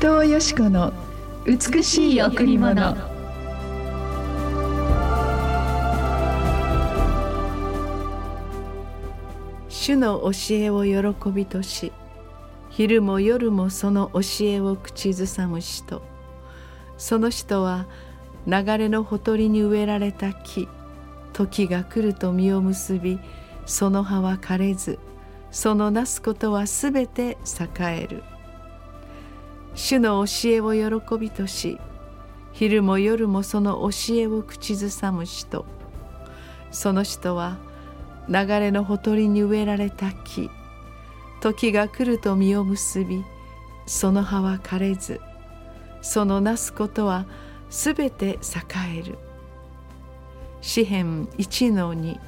藤よし子の美しい贈り物。主の教えを喜びとし昼も夜もその教えを口ずさむ人その人は流れのほとりに植えられた木時が来ると実を結びその葉は枯れずそのなすことはすべて栄える。主の教えを喜びとし昼も夜もその教えを口ずさむ人。その人は流れのほとりに植えられた木。時が来ると実を結びその葉は枯れずそのなすことはすべて栄える。詩編一の二。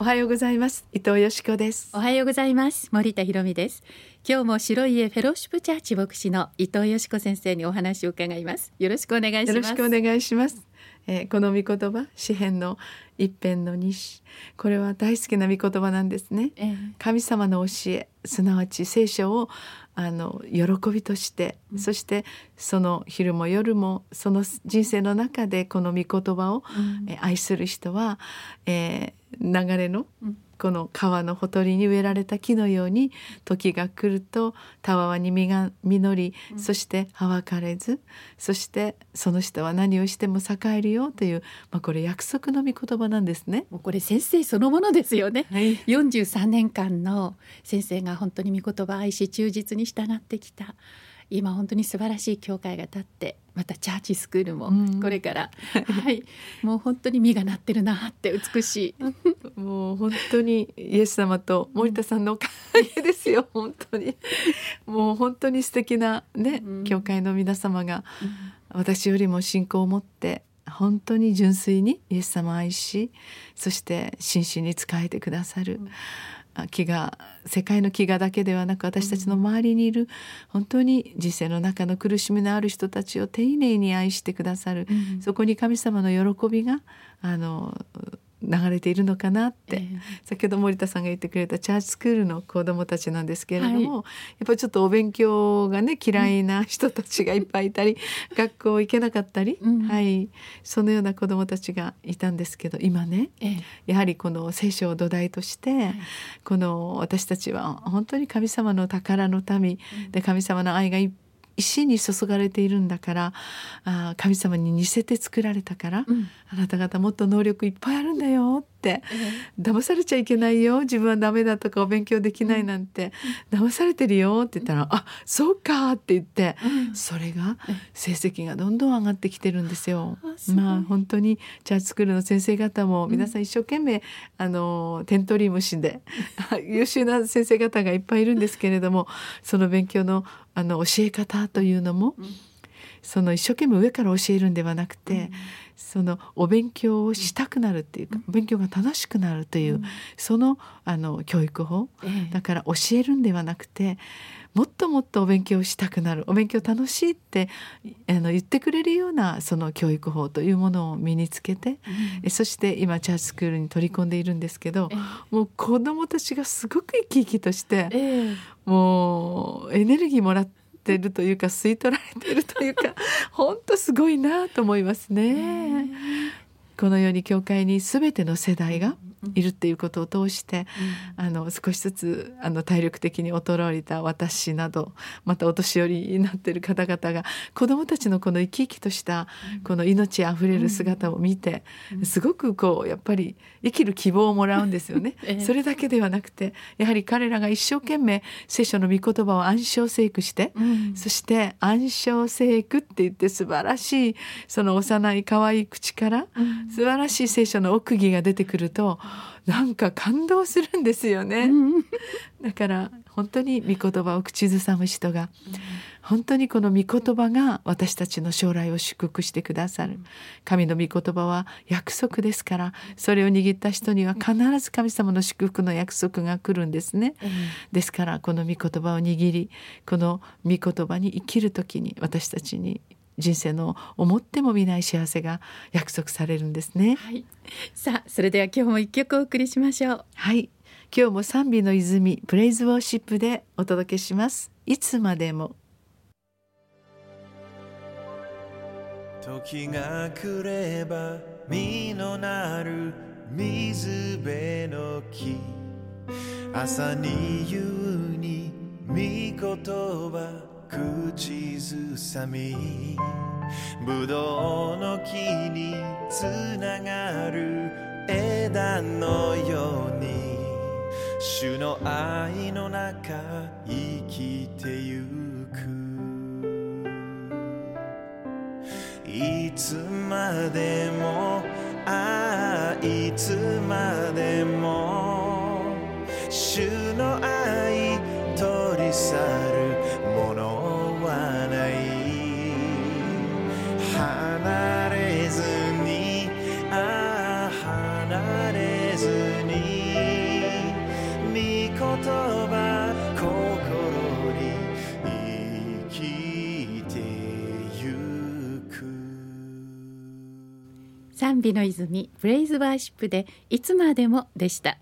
おはようございます。伊藤よしこです。おはようございます。森田博美です。今日も白い家フェローシップチャーチ牧師の伊藤よしこ先生にお話を伺います。よろしくお願いします。よろしくお願いします。えー、この御言葉詩編の一編の西これは大好きな御言葉なんですね、えー、神様の教えすなわち聖書をあの喜びとして、うん、そしてその昼も夜もその人生の中でこの御言葉を、うん、え愛する人は、えー、流れのこの川のほとりに植えられた木のように時が来るとたわわに実が実り、うん、そして葉は枯れずそしてその人は何をしても栄えるよという、まあ、これ約束の御言葉なんですね。もうこれ先生そのものですよね、はい、43年間の先生が本当に御言葉愛し忠実に従ってきた今本当に素晴らしい教会が立ってまたチャーチスクールもこれから、うん、はい。もう本当に実がなってるなって美しい。もう本当にイエス様と森田さんのおかげですよ 本当に。もう本当に素敵なね、うん、教会の皆様が私よりも信仰を持って本当に純粋にイエス様を愛しそして真摯に仕えてくださる、うん飢餓世界の飢餓だけではなく私たちの周りにいる本当に人生の中の苦しみのある人たちを丁寧に愛してくださる、うん、そこに神様の喜びがあの流れているのかなって、えー、先ほど森田さんが言ってくれたチャーチスクールの子どもたちなんですけれども、はい、やっぱりちょっとお勉強がね嫌いな人たちがいっぱいいたり、うん、学校行けなかったり、うん、はい、そのような子どもたちがいたんですけど今ね、えー、やはりこの聖書を土台として、はい、この私たちは本当に神様の宝の民で神様の愛がいっ石に注がれているんだからあ神様に似せて作られたから、うん、あなた方もっと能力いっぱいあるんだよって、うん、騙されちゃいけないよ自分はダメだとかお勉強できないなんて、うん、騙されてるよって言ったら「あそうか」って言って、それが成績がどんどん上がってきてるんですよ。まあ本当にチャーチスクールの先生方も皆さん一生懸命、あのテントリー虫で 優秀な先生方がいっぱいいるんですけれどもその勉強のあの教え方というのも、うん、その一生懸命上から教えるんではなくて、うん、そのお勉強をしたくなるっていうか、お勉強が楽しくなるという、そのあの教育法、だから教えるんではなくてもっともっとお勉強したくなるお勉強楽しいってあの言ってくれるようなその教育法というものを身につけて、うん、そして今チャーチスクールに取り込んでいるんですけど、もう子どもたちがすごく生き生きとして、えー、もうエネルギーもらってるというか吸い取られてるというか 本当すごいなと思いますね。えー、このように教会に全ての世代がいるっていうことを通して、うん、あの少しずつあの体力的に衰えた私などまたお年寄りになっている方々が子どもたちのこの生き生きとしたこの命あふれる姿を見て、すごくこうやっぱり生きる希望をもらうんですよね。それだけではなくてやはり彼らが一生懸命聖書の御言葉を暗唱聖句して、うん、そして暗唱聖句って言って素晴らしいその幼い可愛い口から素晴らしい聖書の奥義が出てくるとなんか感動するんですよね。だから本当に御言葉を口ずさむ人が本当にこの御言葉が私たちの将来を祝福してくださる神の御言葉は約束ですからそれを握った人には必ず神様の祝福の約束が来るんですね。ですからこの御言葉を握りこの御言葉に生きる時に私たちに人生の思ってもみない幸せが約束されるんですね、はい、さあそれでは今日も一曲お送りしましょう。はい。今日も賛美の泉プレイズウォーシップでお届けします。いつまでも。時が来れば実のなる水辺の木。朝に夕に御言葉口ずさみぶどうの木につながる枝のように主の愛の中生きてゆく。いつまでもああいつまでも主の愛賛美の泉プレイズワーシップでいつまでもでした。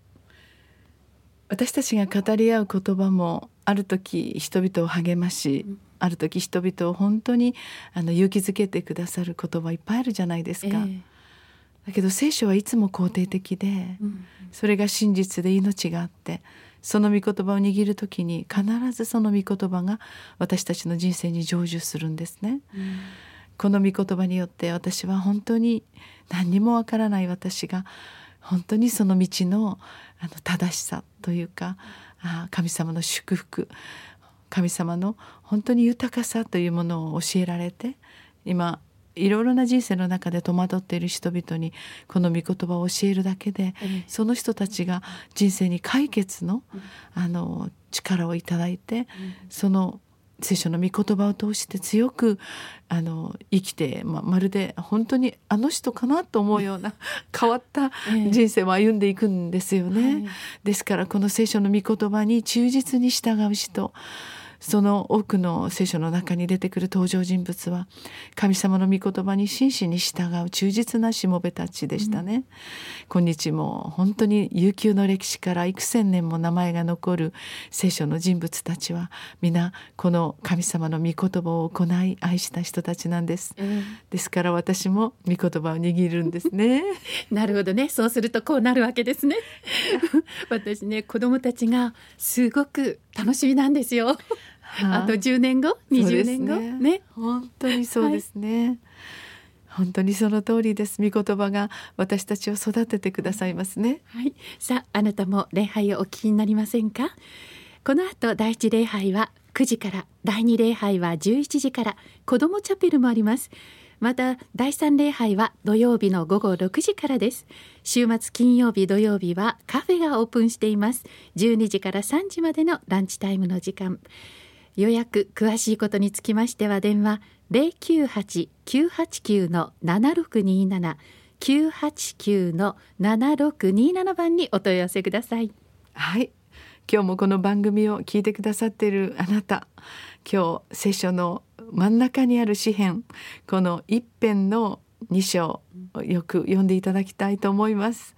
私たちが語り合う言葉もある時人々を励まし、うん。ある時人々を本当にあの勇気づけてくださる言葉いっぱいあるじゃないですか、えだけど聖書はいつも肯定的で、えうん。それが真実で命があってその御言葉を握る時に必ずその御言葉が私たちの人生に成就するんですね。うんこの御言葉によって私は本当に何にもわからない私が本当にその道のあの正しさというかあ神様の祝福神様の本当に豊かさというものを教えられて今いろいろな人生の中で戸惑っている人々にこの御言葉を教えるだけでええその人たちが人生に解決のあの力をいただいてその聖書の御言葉を通して強くあの生きて、ままるで本当にあの人かなと思うような 変わったええ人生を歩んでいくんですよね。はいですからこの聖書の御言葉に忠実に従う人その多くの聖書の中に出てくる登場人物は神様の御言葉に真摯に従う忠実なしもべたちでしたね、今日も本当に悠久の歴史から幾千年も名前が残る聖書の人物たちは皆この神様の御言葉を行い愛した人たちなんです。えですから私も御言葉を握るんですね。え なるほどね。そうするとこうなるわけですね。私ね子供たちがすごく楽しみなんですよあと10年後20年後？そうですね。本当にそうですね、本当にその通りです。御言葉が私たちを育ててくださいますね。はい、さああなたも礼拝をお聞きになりませんか？この後第一礼拝は9時から第二礼拝は11時から子どもチャペルもあります。また第三礼拝は土曜日の午後6時からです。週末金曜日土曜日はカフェがオープンしています。12時から3時までのランチタイムの時間予約詳しいことにつきましては電話098-989の7627 989の7627番にお問い合わせください。はい。今日もこの番組を聞いてくださっているあなた。今日聖書の真ん中にある詩篇この一編の2章をよく読んでいただきたいと思います。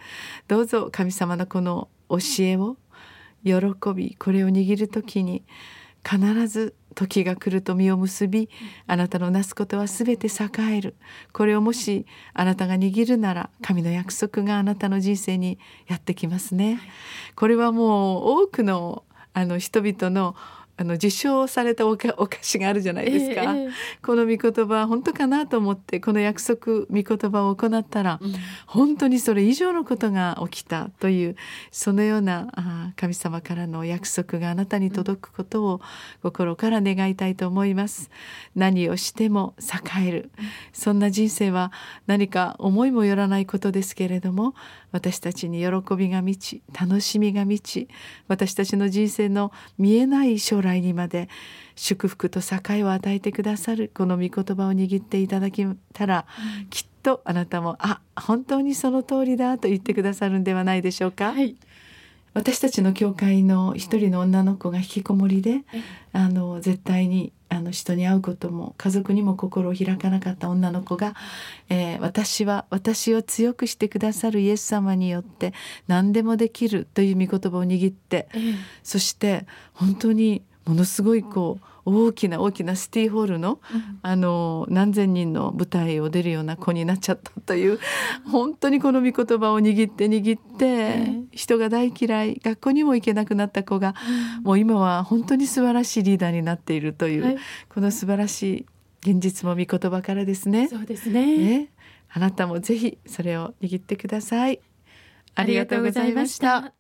どうぞ神様のこの教えを喜びこれを握る時に必ず時が来ると実を結びあなたのなすことはすべて栄える。これをもしあなたが握るなら神の約束があなたの人生にやってきますね、これはもう多くのあの人々のあの受賞されたお菓子があるじゃないですか、ええこの御言葉本当かなと思ってこの約束御言葉を行ったら、うん。本当にそれ以上のことが起きたというそのようなあー神様からの約束があなたに届くことを心から願いたいと思います。何をしても栄える。そんな人生は何か思いもよらないことですけれども私たちに喜びが満ち楽しみが満ち私たちの人生の見えない将来にまで祝福と栄を与えてくださるこの御言葉を握っていただけたら、きっとあなたもあ本当にその通りだと言ってくださるんではないでしょうか？はい、私たちの教会の一人の女の子が引きこもりであの絶対にあの人に会うことも家族にも心を開かなかった女の子が、えー、私は私を強くしてくださるイエス様によって何でもできるという御言葉を握って、えー、そして本当にものすごいこう大きな大きなシティホールの,、あの何千人の舞台を出るような子になっちゃったという本当にこの御言葉を握って握って、人が大嫌い学校にも行けなくなった子が、もう今は本当に素晴らしいリーダーになっているという、この素晴らしい現実も御言葉からですね。そうですね。ね。あなたもぜひそれを握ってください。ありがとうございました。